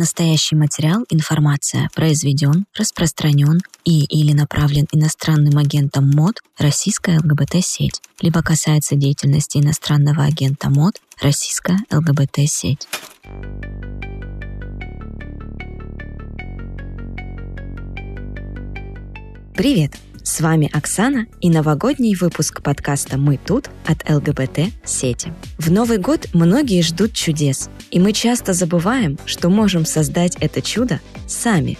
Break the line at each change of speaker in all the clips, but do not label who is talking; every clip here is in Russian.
Настоящий материал, информация произведен, распространен и или направлен иностранным агентом МОД российская ЛГБТ-сеть, либо касается деятельности иностранного агента МОД российская ЛГБТ-сеть. Привет! С вами Оксана и новогодний выпуск подкаста «Мы тут» от ЛГБТ-сети. В Новый год многие ждут чудес, и мы часто забываем, что можем создать это чудо сами.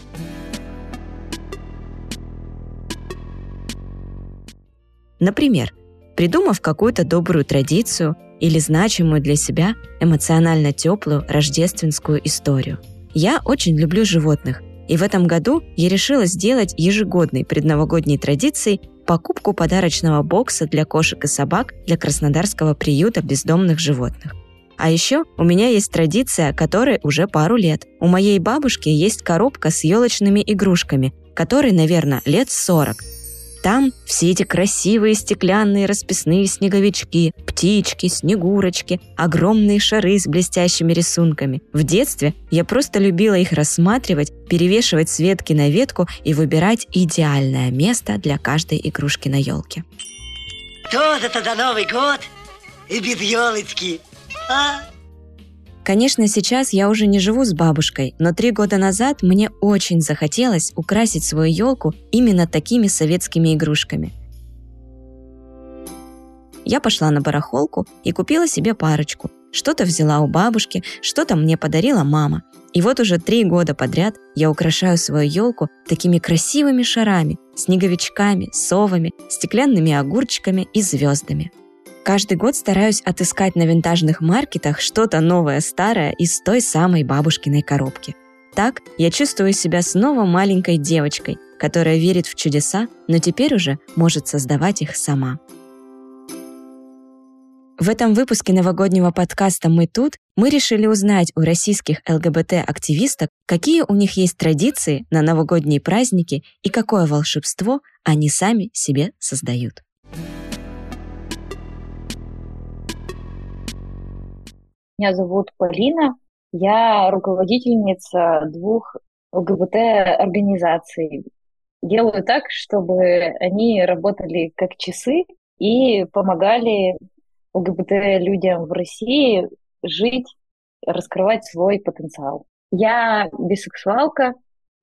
Например, придумав какую-то добрую традицию или значимую для себя эмоционально теплую рождественскую историю. Я очень люблю животных и в этом году я решила сделать ежегодной предновогодней традицией покупку подарочного бокса для кошек и собак для Краснодарского приюта бездомных животных. А еще у меня есть традиция, которой уже пару лет. У моей бабушки есть коробка с елочными игрушками, которой, наверное, лет 40. Там все эти красивые стеклянные расписные снеговички, птички, снегурочки, огромные шары с блестящими рисунками. В детстве я просто любила их рассматривать, перевешивать с ветки на ветку и выбирать идеальное место для каждой игрушки на елке.
Тот это Новый год и без елочки, а?
Конечно, сейчас я уже не живу с бабушкой, но три года назад мне очень захотелось украсить свою елку именно такими советскими игрушками. Я пошла на барахолку и купила себе парочку. Что-то взяла у бабушки, что-то мне подарила мама. И вот уже три года подряд я украшаю свою елку такими красивыми шарами, снеговичками, совами, стеклянными огурчиками и звездами. Каждый год стараюсь отыскать на винтажных маркетах что-то новое-старое из той самой бабушкиной коробки. Так я чувствую себя снова маленькой девочкой, которая верит в чудеса, но теперь уже может создавать их сама. В этом выпуске новогоднего подкаста «Мы тут» мы решили узнать у российских ЛГБТ-активисток, какие у них есть традиции на новогодние праздники и какое волшебство они сами себе создают.
Меня зовут Полина. Я руководительница двух ЛГБТ-организаций. Делаю так, чтобы они работали как часы и помогали ЛГБТ-людям в России жить, раскрывать свой потенциал. Я бисексуалка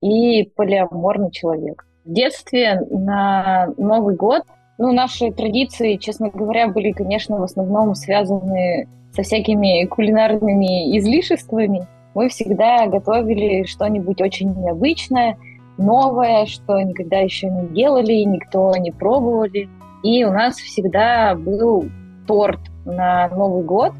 и полиаморный человек. В детстве на Новый год ну, наши традиции, честно говоря, были, конечно, в основном связаны со всякими кулинарными излишествами, мы всегда готовили что-нибудь очень необычное, новое, что никогда еще не делали, никто не пробовали. И у нас всегда был торт на Новый год,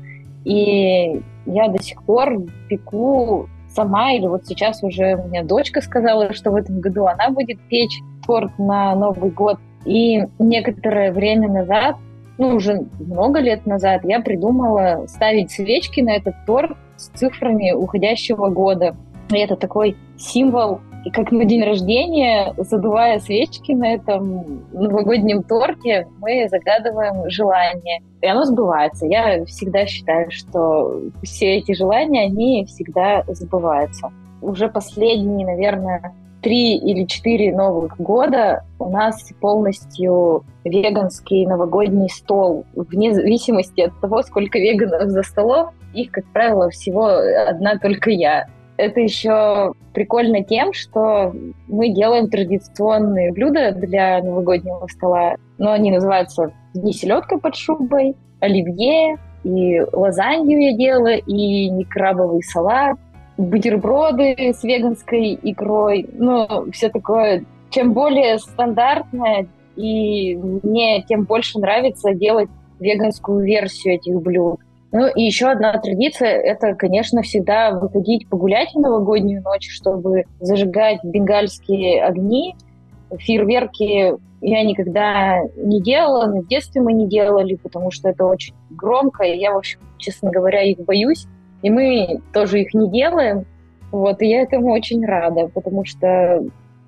и я до сих пор пеку сама, или вот сейчас уже у меня дочка сказала, что в этом году она будет печь торт на Новый год. И некоторое время назад ну, уже много лет назад я придумала ставить свечки на этот торт с цифрами уходящего года. И это такой символ, и как на день рождения, задувая свечки на этом новогоднем торте, мы загадываем желание. И оно сбывается. Я всегда считаю, что все эти желания, они всегда сбываются. Уже последние, наверное, три или четыре новых года у нас полностью веганский новогодний стол. Вне зависимости от того, сколько веганов за столом, их, как правило, всего одна только я. Это еще прикольно тем, что мы делаем традиционные блюда для новогоднего стола, но они называются не селедка под шубой, оливье, и лазанью я делала, и не крабовый салат, бутерброды с веганской икрой, ну, все такое. Чем более стандартное, и мне тем больше нравится делать веганскую версию этих блюд. Ну и еще одна традиция – это, конечно, всегда выходить погулять в новогоднюю ночь, чтобы зажигать бенгальские огни. Фейерверки я никогда не делала, но в детстве мы не делали, потому что это очень громко, и я, в общем, честно говоря, их боюсь. И мы тоже их не делаем. Вот, и я этому очень рада, потому что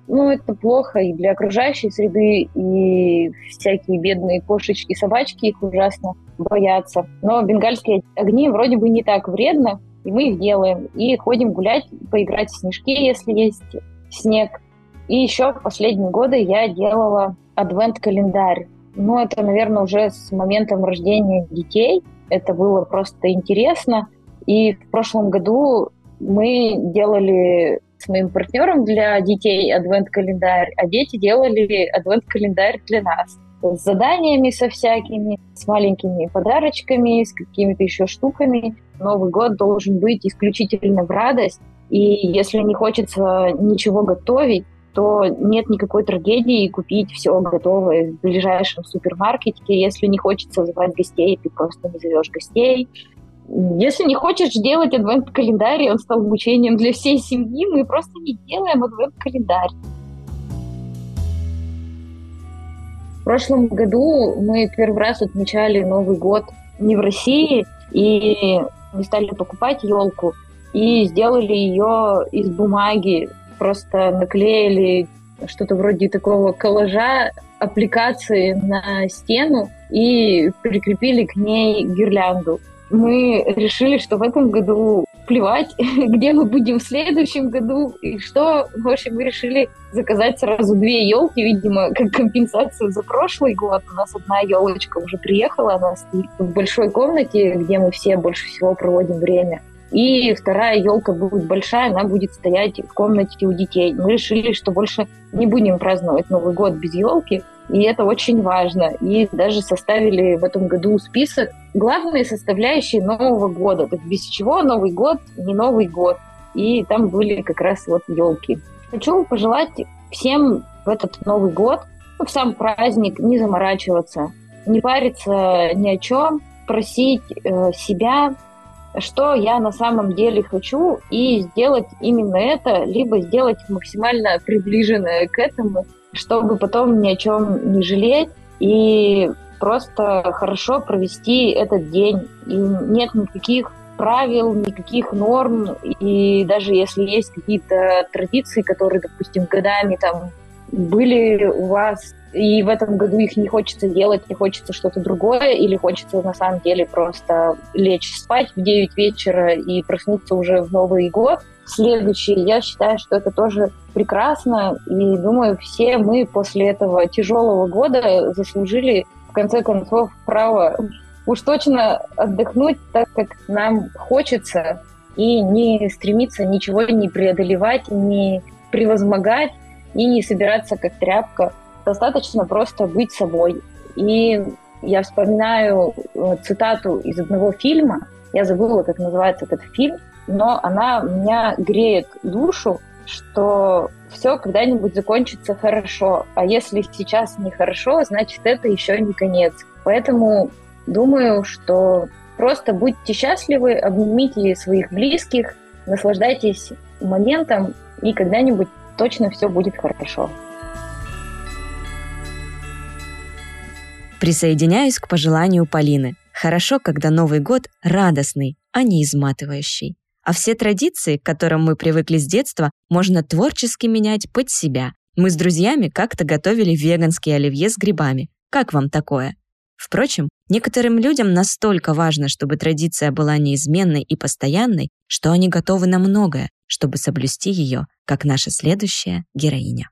ну, это плохо и для окружающей среды, и всякие бедные кошечки, собачки их ужасно боятся. Но бенгальские огни вроде бы не так вредно, и мы их делаем. И ходим гулять, поиграть в снежки, если есть снег. И еще в последние годы я делала адвент-календарь. Ну, это, наверное, уже с моментом рождения детей. Это было просто интересно. И в прошлом году мы делали с моим партнером для детей адвент-календарь, а дети делали адвент-календарь для нас с заданиями со всякими, с маленькими подарочками, с какими-то еще штуками. Новый год должен быть исключительно в радость. И если не хочется ничего готовить, то нет никакой трагедии купить все готовое в ближайшем супермаркете. Если не хочется звать гостей, ты просто не зовешь гостей. Если не хочешь делать адвент-календарь, он стал мучением для всей семьи, мы просто не делаем адвент-календарь. В прошлом году мы первый раз отмечали Новый год не в России, и мы стали покупать елку и сделали ее из бумаги. Просто наклеили что-то вроде такого коллажа аппликации на стену и прикрепили к ней гирлянду мы решили, что в этом году плевать, где мы будем в следующем году и что. В общем, мы решили заказать сразу две елки, видимо, как компенсацию за прошлый год. У нас одна елочка уже приехала, она стоит в большой комнате, где мы все больше всего проводим время. И вторая елка будет большая, она будет стоять в комнате у детей. Мы решили, что больше не будем праздновать Новый год без елки, и это очень важно. И даже составили в этом году список главные составляющие Нового года. То есть без чего Новый год не Новый год. И там были как раз вот елки. Хочу пожелать всем в этот Новый год, ну, в сам праздник, не заморачиваться, не париться ни о чем, просить э, себя, что я на самом деле хочу, и сделать именно это, либо сделать максимально приближенное к этому, чтобы потом ни о чем не жалеть и просто хорошо провести этот день. И нет никаких правил, никаких норм, и даже если есть какие-то традиции, которые, допустим, годами там были у вас, и в этом году их не хочется делать, не хочется что-то другое, или хочется на самом деле просто лечь спать в 9 вечера и проснуться уже в Новый год, следующий. Я считаю, что это тоже прекрасно, и думаю, все мы после этого тяжелого года заслужили, в конце концов, право уж точно отдохнуть так, как нам хочется, и не стремиться ничего не преодолевать, не превозмогать и не собираться как тряпка. Достаточно просто быть собой. И я вспоминаю э, цитату из одного фильма, я забыла, как называется этот фильм, но она меня греет душу, что все когда-нибудь закончится хорошо. А если сейчас нехорошо, значит, это еще не конец. Поэтому думаю, что просто будьте счастливы, обнимите своих близких, наслаждайтесь моментом, и когда-нибудь точно все будет хорошо.
Присоединяюсь к пожеланию Полины. Хорошо, когда Новый год радостный, а не изматывающий. А все традиции, к которым мы привыкли с детства, можно творчески менять под себя. Мы с друзьями как-то готовили веганские оливье с грибами. Как вам такое? Впрочем, некоторым людям настолько важно, чтобы традиция была неизменной и постоянной, что они готовы на многое, чтобы соблюсти ее, как наша следующая героиня.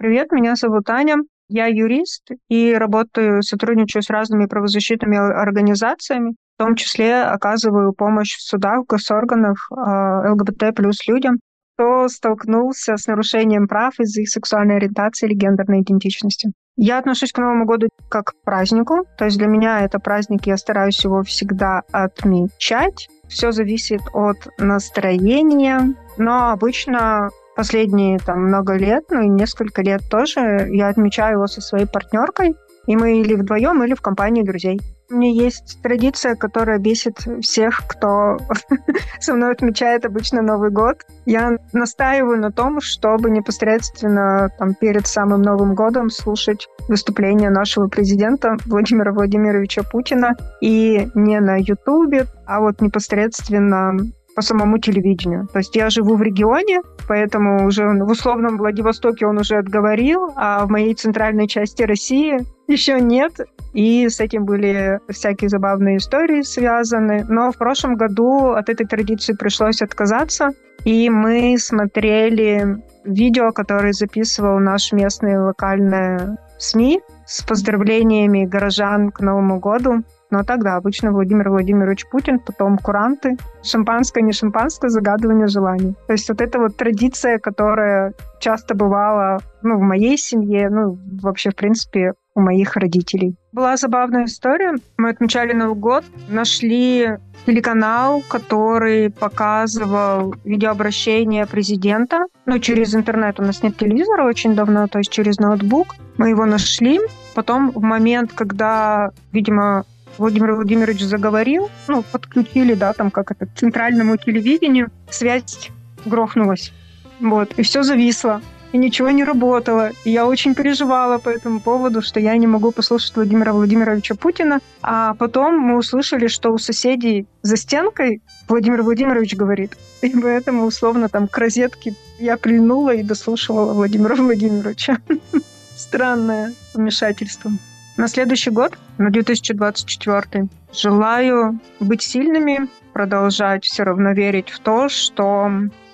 Привет, меня зовут Аня. Я юрист и работаю, сотрудничаю с разными правозащитными организациями, в том числе оказываю помощь в судах, в госорганах э, ЛГБТ плюс людям, кто столкнулся с нарушением прав из-за их сексуальной ориентации или гендерной идентичности. Я отношусь к Новому году как к празднику, то есть для меня это праздник, я стараюсь его всегда отмечать. Все зависит от настроения, но обычно последние там много лет, ну и несколько лет тоже, я отмечаю его со своей партнеркой, и мы или вдвоем, или в компании друзей. У меня есть традиция, которая бесит всех, кто со мной отмечает обычно Новый год. Я настаиваю на том, чтобы непосредственно там, перед самым Новым годом слушать выступление нашего президента Владимира Владимировича Путина и не на Ютубе, а вот непосредственно по самому телевидению. То есть я живу в регионе, поэтому уже в условном Владивостоке он уже отговорил, а в моей центральной части России еще нет. И с этим были всякие забавные истории связаны. Но в прошлом году от этой традиции пришлось отказаться. И мы смотрели видео, которое записывал наш местный локальный СМИ с поздравлениями горожан к Новому году. Но тогда обычно Владимир Владимирович Путин, потом куранты, шампанское, не шампанское, загадывание желаний. То есть вот эта вот традиция, которая часто бывала ну, в моей семье, ну, вообще, в принципе, у моих родителей. Была забавная история. Мы отмечали Новый год, нашли телеканал, который показывал видеообращение президента. Ну, через интернет у нас нет телевизора очень давно, то есть через ноутбук. Мы его нашли. Потом в момент, когда, видимо, Владимир Владимирович заговорил, ну, подключили, да, там как это, к центральному телевидению, связь грохнулась. Вот, и все зависло и ничего не работало. И я очень переживала по этому поводу, что я не могу послушать Владимира Владимировича Путина. А потом мы услышали, что у соседей за стенкой Владимир Владимирович говорит. И поэтому, условно, там к розетке я прильнула и дослушивала Владимира Владимировича. Странное вмешательство. На следующий год, на 2024, желаю быть сильными, продолжать все равно верить в то, что,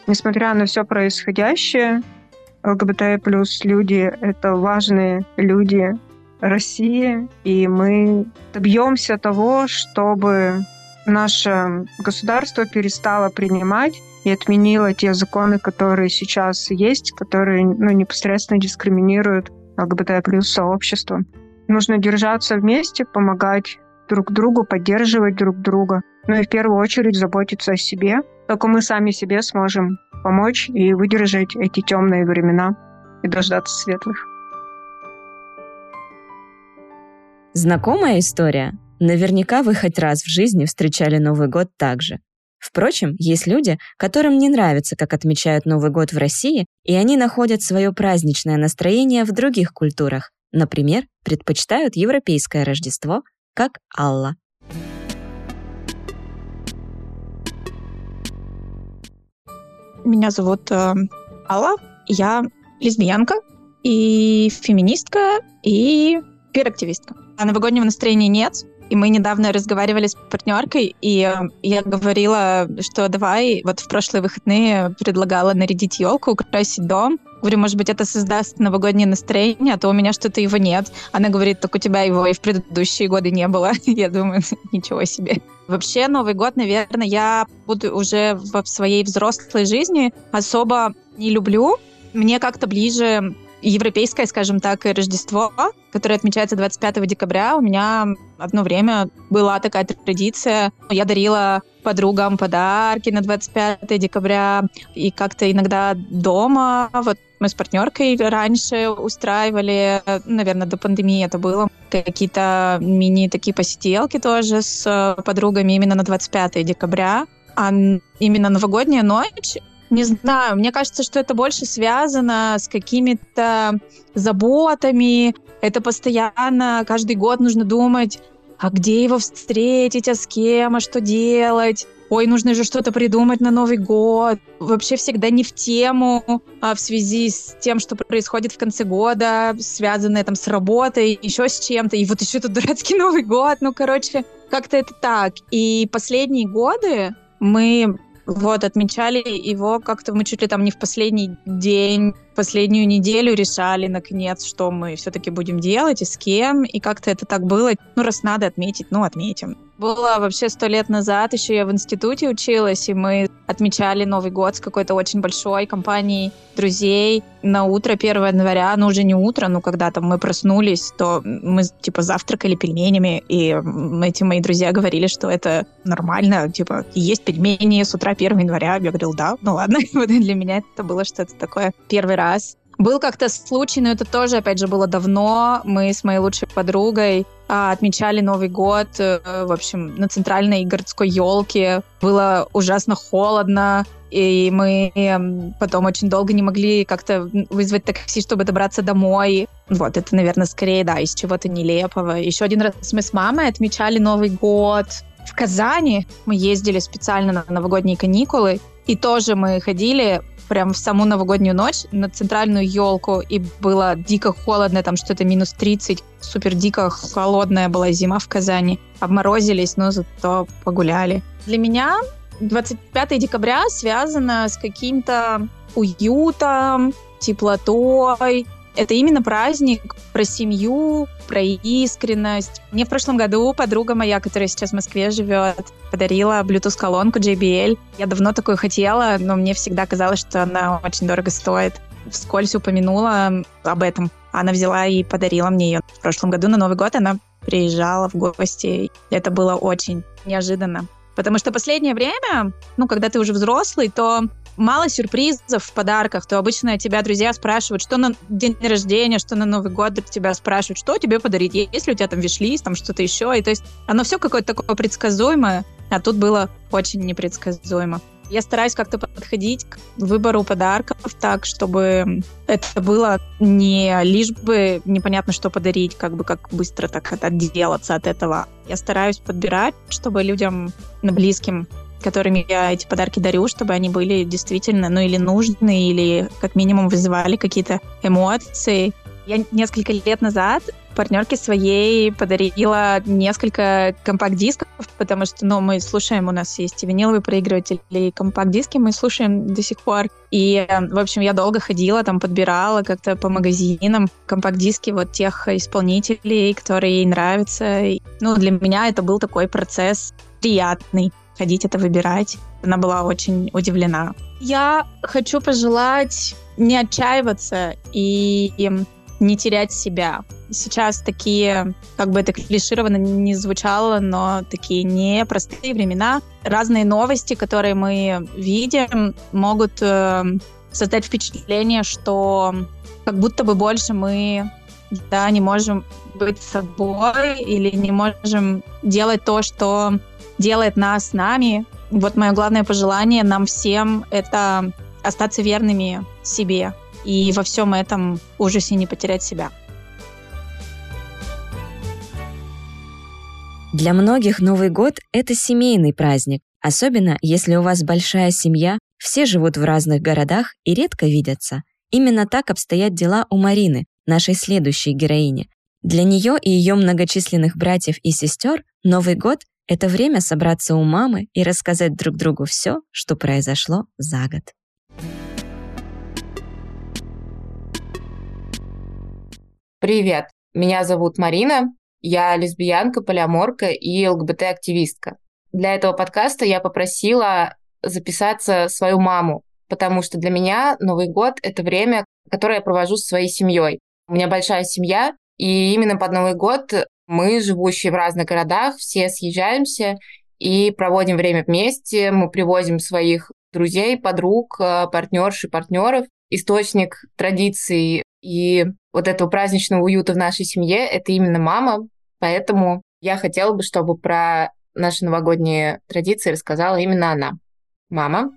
несмотря на все происходящее, ЛГБТ плюс люди — это важные люди России, и мы добьемся того, чтобы наше государство перестало принимать и отменило те законы, которые сейчас есть, которые ну, непосредственно дискриминируют ЛГБТ плюс сообщество. Нужно держаться вместе, помогать друг другу, поддерживать друг друга. Ну и в первую очередь заботиться о себе. Только мы сами себе сможем помочь и выдержать эти темные времена и дождаться светлых.
Знакомая история? Наверняка вы хоть раз в жизни встречали Новый год так же. Впрочем, есть люди, которым не нравится, как отмечают Новый год в России, и они находят свое праздничное настроение в других культурах. Например, предпочитают европейское Рождество, как Алла.
Меня зовут э, Алла. Я лесбиянка и феминистка и пир-активистка. А новогоднего настроения нет. И мы недавно разговаривали с партнеркой, и э, я говорила, что давай, вот в прошлые выходные предлагала нарядить елку, украсить дом. Говорю, может быть, это создаст новогоднее настроение, а то у меня что-то его нет. Она говорит, так у тебя его и в предыдущие годы не было. Я думаю, ничего себе. Вообще, Новый год, наверное, я буду уже в своей взрослой жизни особо не люблю. Мне как-то ближе европейское, скажем так, Рождество, которое отмечается 25 декабря. У меня одно время была такая традиция. Я дарила подругам подарки на 25 декабря и как-то иногда дома. Вот мы с партнеркой раньше устраивали, наверное, до пандемии это было, какие-то мини такие посиделки тоже с подругами именно на 25 декабря. А именно новогодняя ночь не знаю, мне кажется, что это больше связано с какими-то заботами. Это постоянно, каждый год нужно думать, а где его встретить, а с кем, а что делать. Ой, нужно же что-то придумать на Новый год. Вообще всегда не в тему, а в связи с тем, что происходит в конце года, связанное там с работой, еще с чем-то. И вот еще тут дурацкий Новый год. Ну, короче, как-то это так. И последние годы мы вот, отмечали его как-то мы чуть ли там не в последний день, последнюю неделю решали, наконец, что мы все-таки будем делать и с кем, и как-то это так было. Ну, раз надо отметить, ну, отметим. Было вообще сто лет назад, еще я в институте училась, и мы отмечали Новый год с какой-то очень большой компанией друзей на утро 1 января, ну уже не утро, но когда там мы проснулись, то мы типа завтракали пельменями, и эти мои друзья говорили, что это нормально, типа есть пельмени с утра 1 января. Я говорила, да, ну ладно. Для меня это было что-то такое первый раз. Был как-то случай, но это тоже, опять же, было давно. Мы с моей лучшей подругой а, отмечали Новый год, э, в общем, на центральной городской елке. Было ужасно холодно, и мы эм, потом очень долго не могли как-то вызвать такси, чтобы добраться домой. Вот, это, наверное, скорее, да, из чего-то нелепого. Еще один раз мы с мамой отмечали Новый год В Казани мы ездили специально на новогодние каникулы, и тоже мы ходили прям в саму новогоднюю ночь на центральную елку, и было дико холодно, там что-то минус 30, супер дико холодная была зима в Казани. Обморозились, но зато погуляли. Для меня 25 декабря связано с каким-то уютом, теплотой, это именно праздник про семью, про искренность. Мне в прошлом году подруга моя, которая сейчас в Москве живет, подарила Bluetooth-колонку JBL. Я давно такую хотела, но мне всегда казалось, что она очень дорого стоит. Вскользь упомянула об этом. Она взяла и подарила мне ее. В прошлом году на Новый год она приезжала в гости. Это было очень неожиданно. Потому что последнее время, ну, когда ты уже взрослый, то мало сюрпризов в подарках, то обычно тебя друзья спрашивают, что на день рождения, что на Новый год тебя спрашивают, что тебе подарить, есть ли у тебя там виш-лист, там что-то еще. И то есть оно все какое-то такое предсказуемое, а тут было очень непредсказуемо. Я стараюсь как-то подходить к выбору подарков так, чтобы это было не лишь бы непонятно, что подарить, как бы как быстро так отделаться от этого. Я стараюсь подбирать, чтобы людям близким которыми я эти подарки дарю, чтобы они были действительно, ну, или нужны, или как минимум вызывали какие-то эмоции. Я несколько лет назад партнерке своей подарила несколько компакт-дисков, потому что, ну, мы слушаем, у нас есть и виниловый проигрыватель, и компакт-диски мы слушаем до сих пор. И, в общем, я долго ходила, там, подбирала как-то по магазинам компакт-диски вот тех исполнителей, которые ей нравятся. Ну, для меня это был такой процесс приятный ходить это выбирать. Она была очень удивлена. Я хочу пожелать не отчаиваться и не терять себя. Сейчас такие, как бы это клишированно не звучало, но такие непростые времена. Разные новости, которые мы видим, могут э, создать впечатление, что как будто бы больше мы да, не можем быть собой или не можем делать то, что делает нас нами. Вот мое главное пожелание нам всем — это остаться верными себе и во всем этом ужасе не потерять себя.
Для многих Новый год — это семейный праздник, особенно если у вас большая семья, все живут в разных городах и редко видятся. Именно так обстоят дела у Марины, нашей следующей героини. Для нее и ее многочисленных братьев и сестер Новый год это время собраться у мамы и рассказать друг другу все, что произошло за год.
Привет, меня зовут Марина, я лесбиянка, полиаморка и ЛГБТ-активистка. Для этого подкаста я попросила записаться свою маму, потому что для меня Новый год — это время, которое я провожу со своей семьей. У меня большая семья, и именно под Новый год мы, живущие в разных городах, все съезжаемся и проводим время вместе. Мы привозим своих друзей, подруг, э, партнерш и партнеров. Источник традиций и вот этого праздничного уюта в нашей семье — это именно мама. Поэтому я хотела бы, чтобы про наши новогодние традиции рассказала именно она. Мама.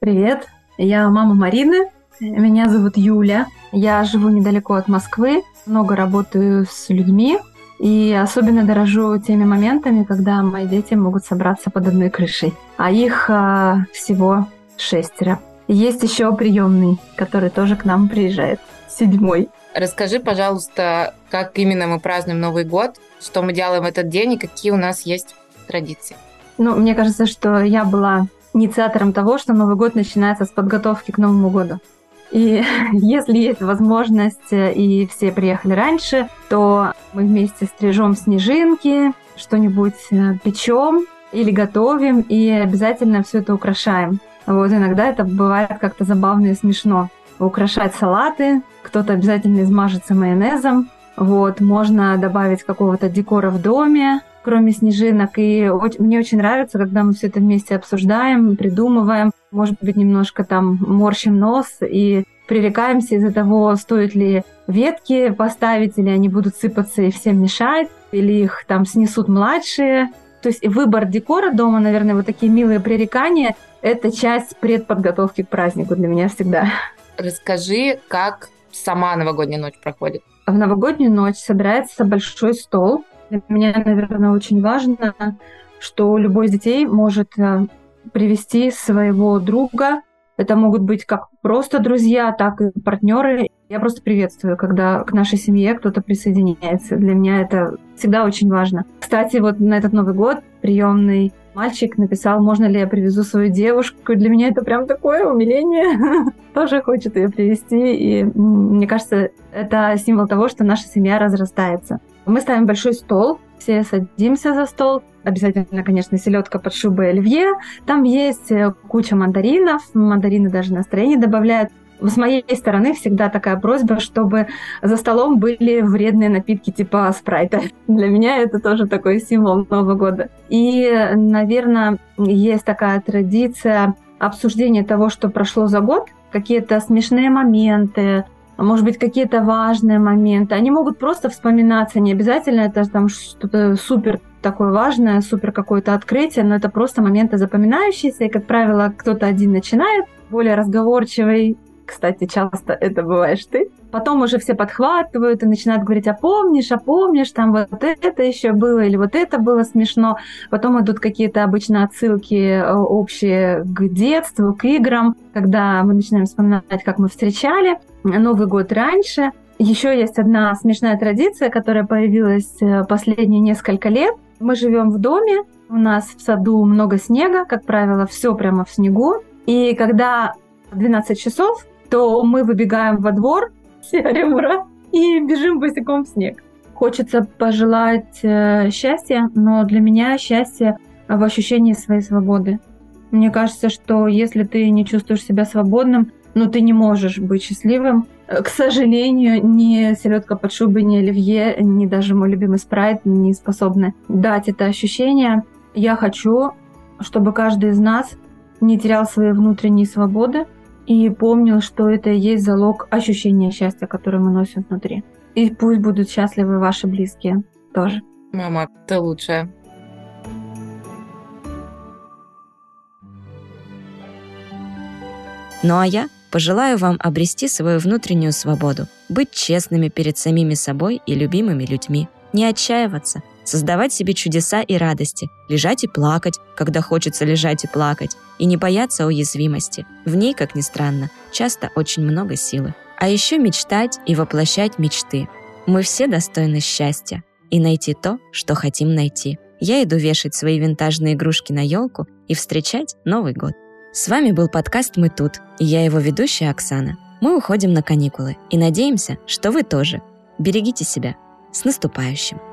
Привет, я мама Марины. Меня зовут Юля. Я живу недалеко от Москвы, много работаю с людьми, и особенно дорожу теми моментами, когда мои дети могут собраться под одной крышей. А их а, всего шестеро. Есть еще приемный, который тоже к нам приезжает. Седьмой.
Расскажи, пожалуйста, как именно мы празднуем Новый год, что мы делаем в этот день и какие у нас есть традиции.
Ну, мне кажется, что я была инициатором того, что Новый год начинается с подготовки к Новому году. И если есть возможность, э, и все приехали раньше, то мы вместе стрижем снежинки, что-нибудь э, печем или готовим, и обязательно все это украшаем. Вот иногда это бывает как-то забавно и смешно. Украшать салаты, кто-то обязательно измажется майонезом, вот, можно добавить какого-то декора в доме, кроме снежинок. И мне очень нравится, когда мы все это вместе обсуждаем, придумываем, может быть, немножко там морщим нос и пререкаемся из-за того, стоит ли ветки поставить, или они будут сыпаться и всем мешать, или их там снесут младшие. То есть выбор декора дома, наверное, вот такие милые пререкания, это часть предподготовки к празднику для меня всегда.
Расскажи, как сама новогодняя ночь проходит.
В новогоднюю ночь собирается большой стол, для меня, наверное, очень важно, что любой из детей может э, привести своего друга. Это могут быть как просто друзья, так и партнеры. Я просто приветствую, когда к нашей семье кто-то присоединяется. Для меня это всегда очень важно. Кстати, вот на этот Новый год приемный мальчик написал, можно ли я привезу свою девушку. Для меня это прям такое умиление. Тоже хочет ее привезти. И мне кажется, это символ того, что наша семья разрастается. Мы ставим большой стол, все садимся за стол. Обязательно, конечно, селедка под шубой оливье. Там есть э, куча мандаринов. Мандарины даже настроение добавляют. С моей стороны всегда такая просьба, чтобы за столом были вредные напитки типа спрайта. Для меня это тоже такой символ Нового года. И, наверное, есть такая традиция обсуждения того, что прошло за год, какие-то смешные моменты, может быть, какие-то важные моменты. Они могут просто вспоминаться, не обязательно это там что-то супер такое важное, супер какое-то открытие, но это просто моменты запоминающиеся, и, как правило, кто-то один начинает, более разговорчивый, кстати, часто это бываешь ты. Потом уже все подхватывают и начинают говорить, а помнишь, а помнишь, там вот это еще было, или вот это было смешно. Потом идут какие-то обычно отсылки э, общие к детству, к играм, когда мы начинаем вспоминать, как мы встречали Новый год раньше. Еще есть одна смешная традиция, которая появилась э, последние несколько лет. Мы живем в доме, у нас в саду много снега, как правило, все прямо в снегу. И когда 12 часов, то мы выбегаем во двор, все орем ура, и бежим босиком в снег. Хочется пожелать э, счастья, но для меня счастье в ощущении своей свободы. Мне кажется, что если ты не чувствуешь себя свободным, ну ты не можешь быть счастливым. К сожалению, ни селедка под шубой, ни оливье, ни даже мой любимый спрайт не способны дать это ощущение. Я хочу, чтобы каждый из нас не терял своей внутренней свободы, и помнил, что это и есть залог ощущения счастья, которое мы носим внутри. И пусть будут счастливы ваши близкие тоже.
Мама, ты лучшая.
Ну а я пожелаю вам обрести свою внутреннюю свободу, быть честными перед самими собой и любимыми людьми, не отчаиваться, создавать себе чудеса и радости, лежать и плакать, когда хочется лежать и плакать, и не бояться уязвимости. В ней, как ни странно, часто очень много силы. А еще мечтать и воплощать мечты. Мы все достойны счастья и найти то, что хотим найти. Я иду вешать свои винтажные игрушки на елку и встречать Новый год. С вами был подкаст «Мы тут» и я его ведущая Оксана. Мы уходим на каникулы и надеемся, что вы тоже. Берегите себя. С наступающим!